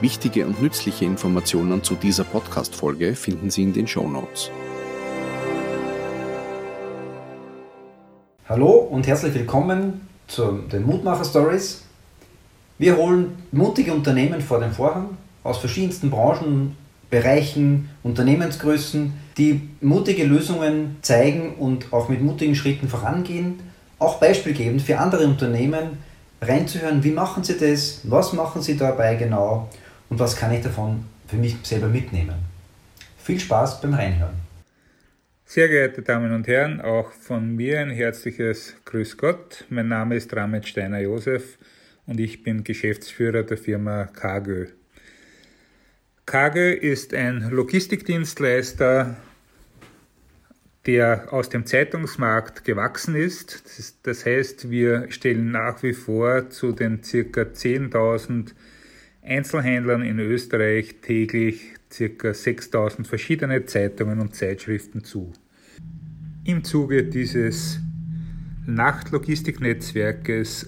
Wichtige und nützliche Informationen zu dieser Podcast-Folge finden Sie in den Show Notes. Hallo und herzlich willkommen zu den Mutmacher Stories. Wir holen mutige Unternehmen vor den Vorhang aus verschiedensten Branchen, Bereichen, Unternehmensgrößen, die mutige Lösungen zeigen und auch mit mutigen Schritten vorangehen, auch beispielgebend für andere Unternehmen reinzuhören, wie machen sie das, was machen sie dabei genau und was kann ich davon für mich selber mitnehmen. Viel Spaß beim Reinhören. Sehr geehrte Damen und Herren, auch von mir ein herzliches Grüß Gott. Mein Name ist Ramet Steiner Josef und ich bin Geschäftsführer der Firma Cargö. Cargö ist ein Logistikdienstleister, der aus dem Zeitungsmarkt gewachsen ist. Das heißt, wir stellen nach wie vor zu den circa 10.000 Einzelhändlern in Österreich täglich circa 6.000 verschiedene Zeitungen und Zeitschriften zu. Im Zuge dieses Nachtlogistiknetzwerkes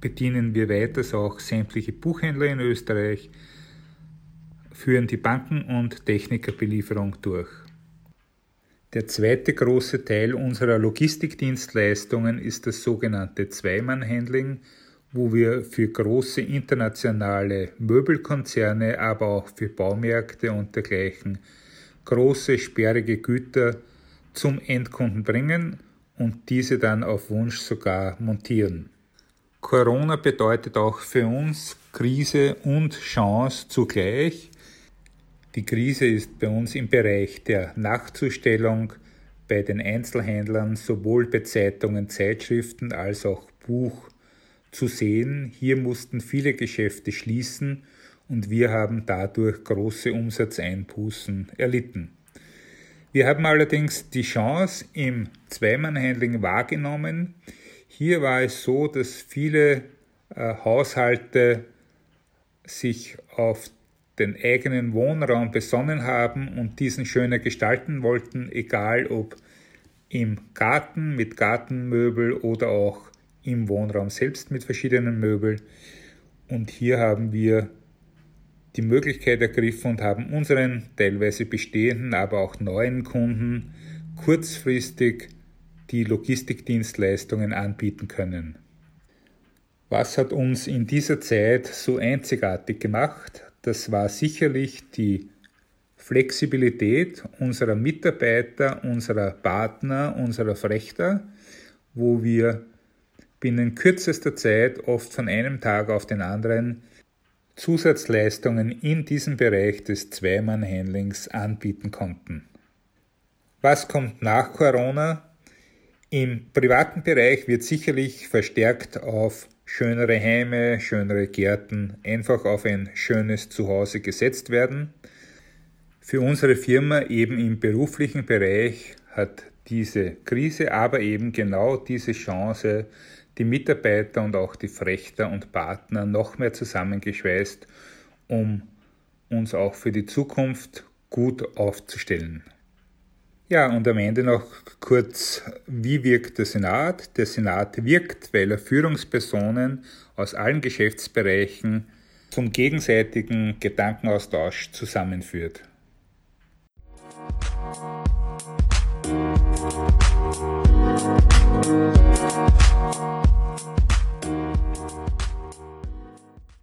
bedienen wir weiters auch sämtliche Buchhändler in Österreich, führen die Banken- und Technikerbelieferung durch. Der zweite große Teil unserer Logistikdienstleistungen ist das sogenannte Zweimann-Handling, wo wir für große internationale Möbelkonzerne, aber auch für Baumärkte und dergleichen große sperrige Güter zum Endkunden bringen und diese dann auf Wunsch sogar montieren. Corona bedeutet auch für uns Krise und Chance zugleich, die Krise ist bei uns im Bereich der Nachzustellung bei den Einzelhändlern sowohl bei Zeitungen, Zeitschriften als auch Buch zu sehen. Hier mussten viele Geschäfte schließen und wir haben dadurch große Umsatzeinbußen erlitten. Wir haben allerdings die Chance im Zweimannhandling wahrgenommen. Hier war es so, dass viele äh, Haushalte sich auf den eigenen Wohnraum besonnen haben und diesen schöner gestalten wollten, egal ob im Garten mit Gartenmöbel oder auch im Wohnraum selbst mit verschiedenen Möbeln. Und hier haben wir die Möglichkeit ergriffen und haben unseren teilweise bestehenden, aber auch neuen Kunden kurzfristig die Logistikdienstleistungen anbieten können. Was hat uns in dieser Zeit so einzigartig gemacht? Das war sicherlich die Flexibilität unserer Mitarbeiter, unserer Partner, unserer Frechter, wo wir binnen kürzester Zeit, oft von einem Tag auf den anderen, Zusatzleistungen in diesem Bereich des Zweimann-Handlings anbieten konnten. Was kommt nach Corona? Im privaten Bereich wird sicherlich verstärkt auf schönere Heime, schönere Gärten, einfach auf ein schönes Zuhause gesetzt werden. Für unsere Firma eben im beruflichen Bereich hat diese Krise, aber eben genau diese Chance, die Mitarbeiter und auch die Frechter und Partner noch mehr zusammengeschweißt, um uns auch für die Zukunft gut aufzustellen. Ja, und am Ende noch kurz, wie wirkt der Senat? Der Senat wirkt, weil er Führungspersonen aus allen Geschäftsbereichen zum gegenseitigen Gedankenaustausch zusammenführt.